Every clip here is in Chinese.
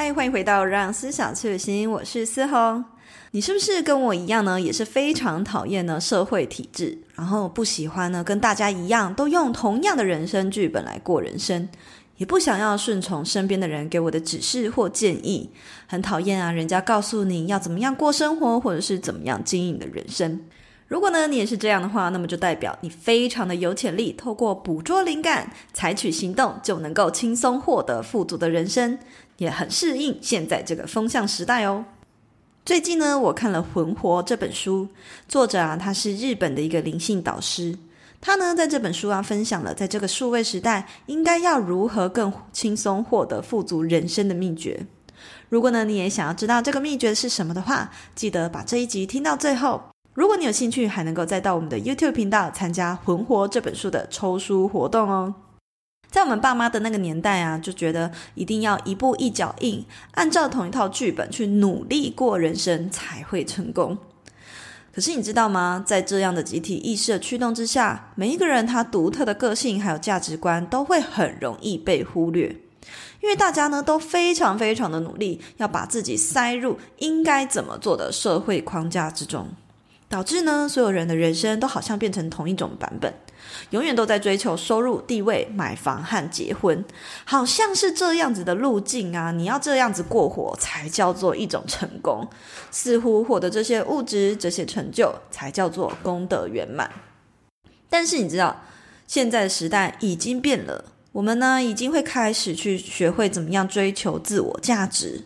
嗨，欢迎回到让思想去旅行，我是思红。你是不是跟我一样呢？也是非常讨厌呢社会体制，然后不喜欢呢跟大家一样都用同样的人生剧本来过人生，也不想要顺从身边的人给我的指示或建议，很讨厌啊人家告诉你要怎么样过生活，或者是怎么样经营的人生。如果呢，你也是这样的话，那么就代表你非常的有潜力，透过捕捉灵感、采取行动，就能够轻松获得富足的人生，也很适应现在这个风向时代哦。最近呢，我看了《魂活》这本书，作者啊，他是日本的一个灵性导师，他呢在这本书啊分享了在这个数位时代应该要如何更轻松获得富足人生的秘诀。如果呢你也想要知道这个秘诀是什么的话，记得把这一集听到最后。如果你有兴趣，还能够再到我们的 YouTube 频道参加《魂活》这本书的抽书活动哦。在我们爸妈的那个年代啊，就觉得一定要一步一脚印，按照同一套剧本去努力过人生才会成功。可是你知道吗？在这样的集体意识的驱动之下，每一个人他独特的个性还有价值观都会很容易被忽略，因为大家呢都非常非常的努力，要把自己塞入应该怎么做的社会框架之中。导致呢，所有人的人生都好像变成同一种版本，永远都在追求收入、地位、买房和结婚，好像是这样子的路径啊！你要这样子过活才叫做一种成功，似乎获得这些物质、这些成就才叫做功德圆满。但是你知道，现在的时代已经变了，我们呢已经会开始去学会怎么样追求自我价值。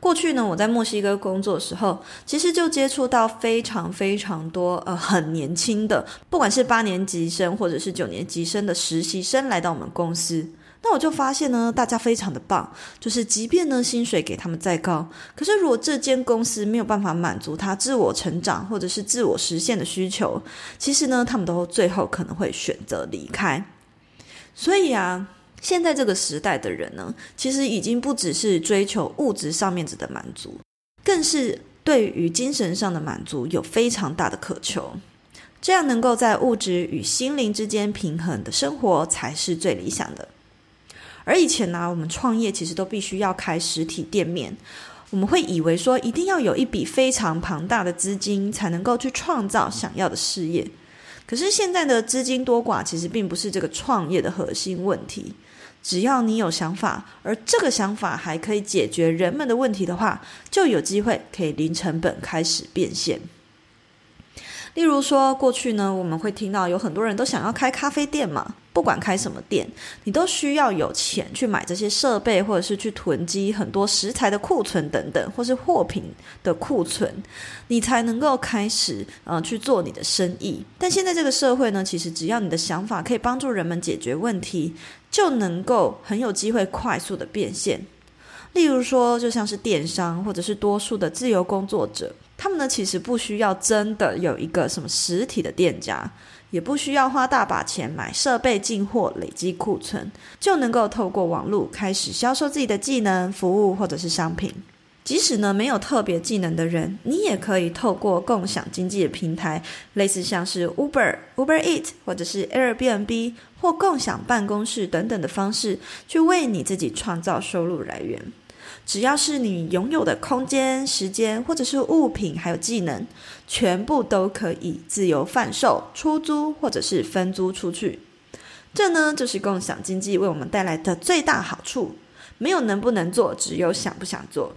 过去呢，我在墨西哥工作的时候，其实就接触到非常非常多呃很年轻的，不管是八年级生或者是九年级生的实习生来到我们公司。那我就发现呢，大家非常的棒，就是即便呢薪水给他们再高，可是如果这间公司没有办法满足他自我成长或者是自我实现的需求，其实呢他们都最后可能会选择离开。所以啊。现在这个时代的人呢，其实已经不只是追求物质上面子的满足，更是对于精神上的满足有非常大的渴求。这样能够在物质与心灵之间平衡的生活，才是最理想的。而以前呢，我们创业其实都必须要开实体店面，我们会以为说一定要有一笔非常庞大的资金，才能够去创造想要的事业。可是现在的资金多寡，其实并不是这个创业的核心问题。只要你有想法，而这个想法还可以解决人们的问题的话，就有机会可以零成本开始变现。例如说，过去呢，我们会听到有很多人都想要开咖啡店嘛。不管开什么店，你都需要有钱去买这些设备，或者是去囤积很多食材的库存等等，或是货品的库存，你才能够开始呃去做你的生意。但现在这个社会呢，其实只要你的想法可以帮助人们解决问题，就能够很有机会快速的变现。例如说，就像是电商，或者是多数的自由工作者，他们呢其实不需要真的有一个什么实体的店家。也不需要花大把钱买设备进货，累积库存，就能够透过网络开始销售自己的技能、服务或者是商品。即使呢没有特别技能的人，你也可以透过共享经济的平台，类似像是 Uber、Uber Eat 或者是 Airbnb 或共享办公室等等的方式，去为你自己创造收入来源。只要是你拥有的空间、时间，或者是物品，还有技能，全部都可以自由贩售、出租或者是分租出去。这呢，就是共享经济为我们带来的最大好处。没有能不能做，只有想不想做。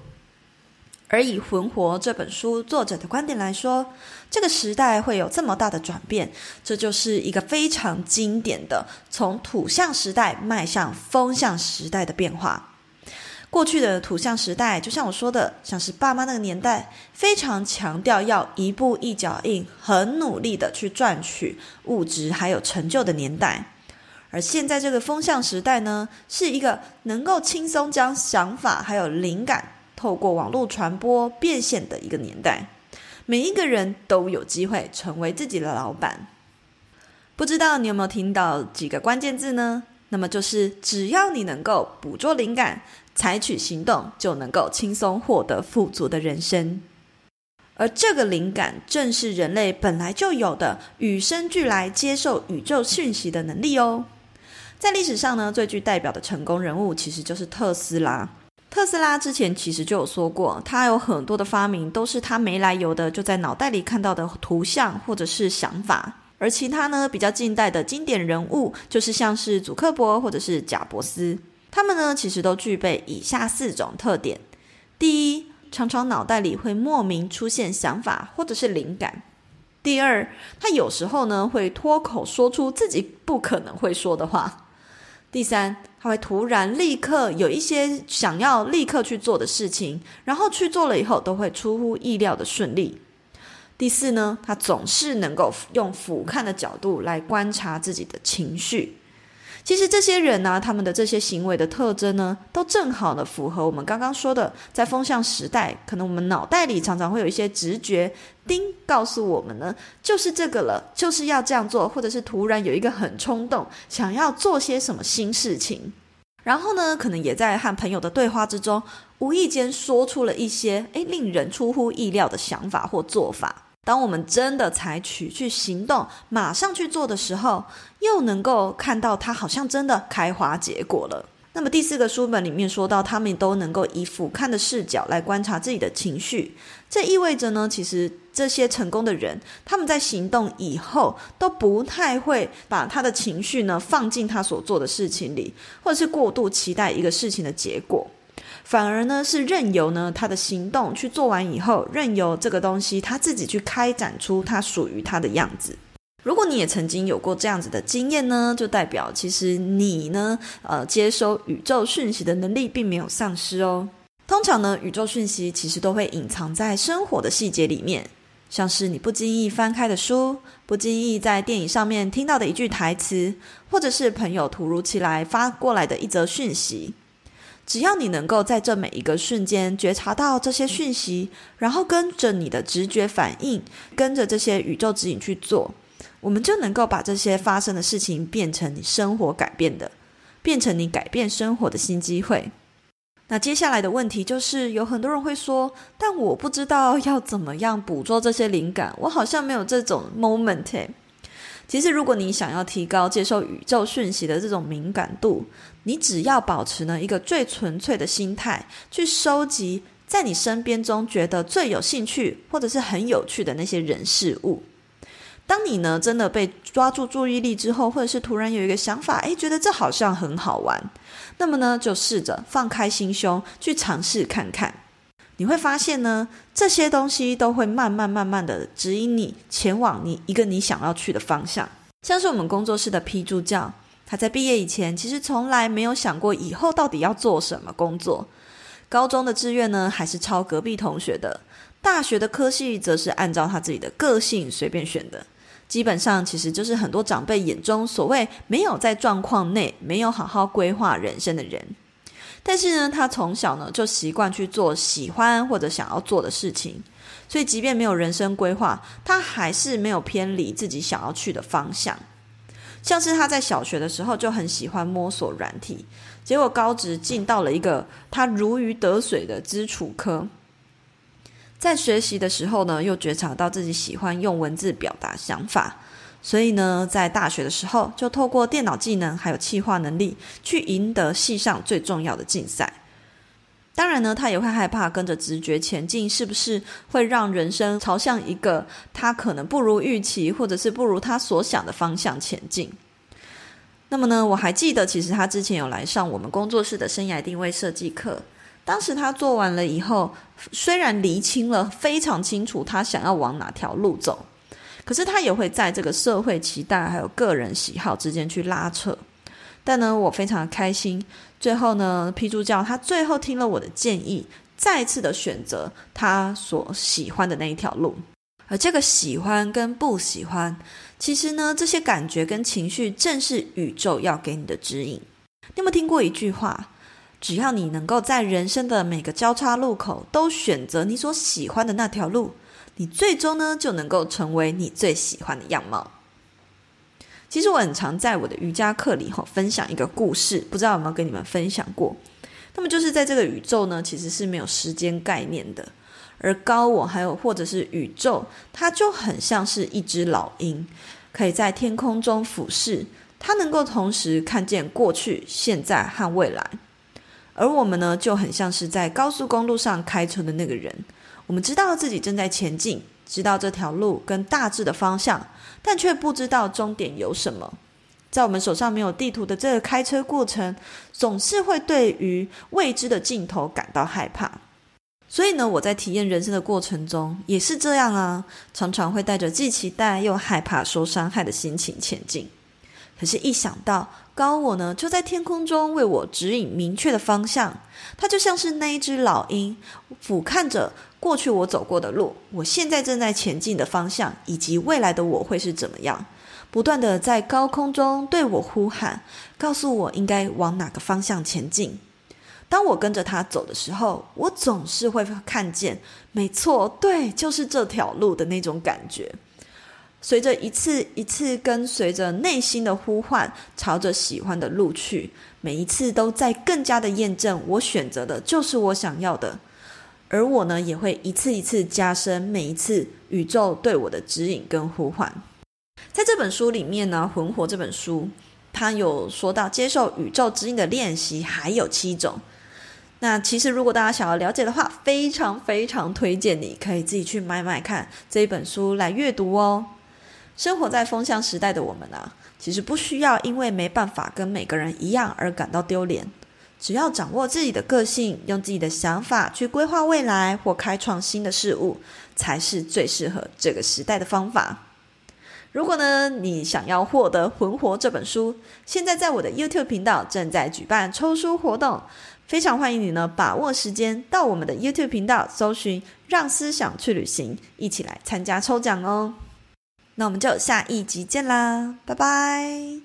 而以《魂活》这本书作者的观点来说，这个时代会有这么大的转变，这就是一个非常经典的从土象时代迈向风象时代的变化。过去的土象时代，就像我说的，像是爸妈那个年代，非常强调要一步一脚印，很努力的去赚取物质还有成就的年代。而现在这个风象时代呢，是一个能够轻松将想法还有灵感，透过网络传播变现的一个年代，每一个人都有机会成为自己的老板。不知道你有没有听到几个关键字呢？那么就是只要你能够捕捉灵感，采取行动，就能够轻松获得富足的人生。而这个灵感正是人类本来就有的与生俱来接受宇宙讯息的能力哦。在历史上呢，最具代表的成功人物其实就是特斯拉。特斯拉之前其实就有说过，他有很多的发明都是他没来由的就在脑袋里看到的图像或者是想法。而其他呢，比较近代的经典人物，就是像是祖克伯或者是贾伯斯，他们呢其实都具备以下四种特点：第一，常常脑袋里会莫名出现想法或者是灵感；第二，他有时候呢会脱口说出自己不可能会说的话；第三，他会突然立刻有一些想要立刻去做的事情，然后去做了以后都会出乎意料的顺利。第四呢，他总是能够用俯瞰的角度来观察自己的情绪。其实这些人呢、他们的这些行为的特征呢，都正好的符合我们刚刚说的，在风向时代，可能我们脑袋里常常会有一些直觉，叮告诉我们呢，就是这个了，就是要这样做，或者是突然有一个很冲动，想要做些什么新事情。然后呢，可能也在和朋友的对话之中，无意间说出了一些诶令人出乎意料的想法或做法。当我们真的采取去行动，马上去做的时候，又能够看到它好像真的开花结果了。那么第四个书本里面说到，他们都能够以俯瞰的视角来观察自己的情绪。这意味着呢，其实这些成功的人，他们在行动以后都不太会把他的情绪呢放进他所做的事情里，或者是过度期待一个事情的结果。反而呢，是任由呢他的行动去做完以后，任由这个东西他自己去开展出他属于他的样子。如果你也曾经有过这样子的经验呢，就代表其实你呢，呃，接收宇宙讯息的能力并没有丧失哦。通常呢，宇宙讯息其实都会隐藏在生活的细节里面，像是你不经意翻开的书，不经意在电影上面听到的一句台词，或者是朋友突如其来发过来的一则讯息。只要你能够在这每一个瞬间觉察到这些讯息，然后跟着你的直觉反应，跟着这些宇宙指引去做，我们就能够把这些发生的事情变成你生活改变的，变成你改变生活的新机会。那接下来的问题就是，有很多人会说，但我不知道要怎么样捕捉这些灵感，我好像没有这种 moment。其实，如果你想要提高接受宇宙讯息的这种敏感度，你只要保持呢一个最纯粹的心态，去收集在你身边中觉得最有兴趣或者是很有趣的那些人事物。当你呢真的被抓住注意力之后，或者是突然有一个想法，诶，觉得这好像很好玩，那么呢就试着放开心胸去尝试看看。你会发现呢，这些东西都会慢慢慢慢的指引你前往你一个你想要去的方向。像是我们工作室的 P 助教，他在毕业以前其实从来没有想过以后到底要做什么工作。高中的志愿呢，还是抄隔壁同学的；大学的科系则是按照他自己的个性随便选的。基本上其实就是很多长辈眼中所谓没有在状况内、没有好好规划人生的人。但是呢，他从小呢就习惯去做喜欢或者想要做的事情，所以即便没有人生规划，他还是没有偏离自己想要去的方向。像是他在小学的时候就很喜欢摸索软体，结果高职进到了一个他如鱼得水的基础科，在学习的时候呢，又觉察到自己喜欢用文字表达想法。所以呢，在大学的时候，就透过电脑技能还有企划能力，去赢得系上最重要的竞赛。当然呢，他也会害怕跟着直觉前进，是不是会让人生朝向一个他可能不如预期，或者是不如他所想的方向前进？那么呢，我还记得，其实他之前有来上我们工作室的生涯定位设计课。当时他做完了以后，虽然厘清了非常清楚他想要往哪条路走。可是他也会在这个社会期待还有个人喜好之间去拉扯，但呢，我非常的开心。最后呢批助教他最后听了我的建议，再次的选择他所喜欢的那一条路。而这个喜欢跟不喜欢，其实呢，这些感觉跟情绪正是宇宙要给你的指引。你有没有听过一句话？只要你能够在人生的每个交叉路口都选择你所喜欢的那条路，你最终呢就能够成为你最喜欢的样貌。其实我很常在我的瑜伽课里吼分享一个故事，不知道有没有跟你们分享过？那么就是在这个宇宙呢，其实是没有时间概念的，而高我还有或者是宇宙，它就很像是一只老鹰，可以在天空中俯视，它能够同时看见过去、现在和未来。而我们呢，就很像是在高速公路上开车的那个人，我们知道自己正在前进，知道这条路跟大致的方向。但却不知道终点有什么，在我们手上没有地图的这个开车过程，总是会对于未知的尽头感到害怕。所以呢，我在体验人生的过程中也是这样啊，常常会带着既期待又害怕受伤害的心情前进。可是，一想到高我呢，就在天空中为我指引明确的方向，它就像是那一只老鹰，俯瞰着过去我走过的路，我现在正在前进的方向，以及未来的我会是怎么样，不断地在高空中对我呼喊，告诉我应该往哪个方向前进。当我跟着他走的时候，我总是会看见，没错，对，就是这条路的那种感觉。随着一次一次跟随着内心的呼唤，朝着喜欢的路去，每一次都在更加的验证我选择的就是我想要的，而我呢，也会一次一次加深每一次宇宙对我的指引跟呼唤。在这本书里面呢，《魂活》这本书，它有说到接受宇宙指引的练习还有七种。那其实如果大家想要了解的话，非常非常推荐你可以自己去买买看这一本书来阅读哦。生活在风向时代的我们啊，其实不需要因为没办法跟每个人一样而感到丢脸。只要掌握自己的个性，用自己的想法去规划未来或开创新的事物，才是最适合这个时代的方法。如果呢，你想要获得《魂活》这本书，现在在我的 YouTube 频道正在举办抽书活动，非常欢迎你呢，把握时间到我们的 YouTube 频道搜寻“让思想去旅行”，一起来参加抽奖哦。那我们就下一集见啦，拜拜！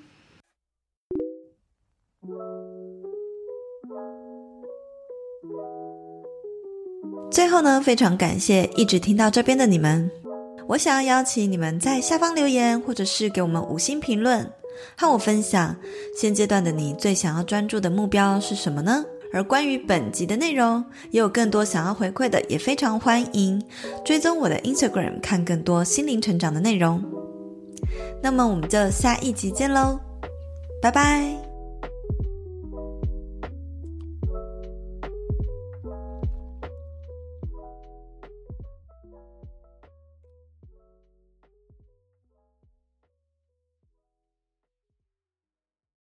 最后呢，非常感谢一直听到这边的你们。我想要邀请你们在下方留言，或者是给我们五星评论，和我分享现阶段的你最想要专注的目标是什么呢？而关于本集的内容，也有更多想要回馈的，也非常欢迎追踪我的 Instagram，看更多心灵成长的内容。那么我们就下一集见喽，拜拜。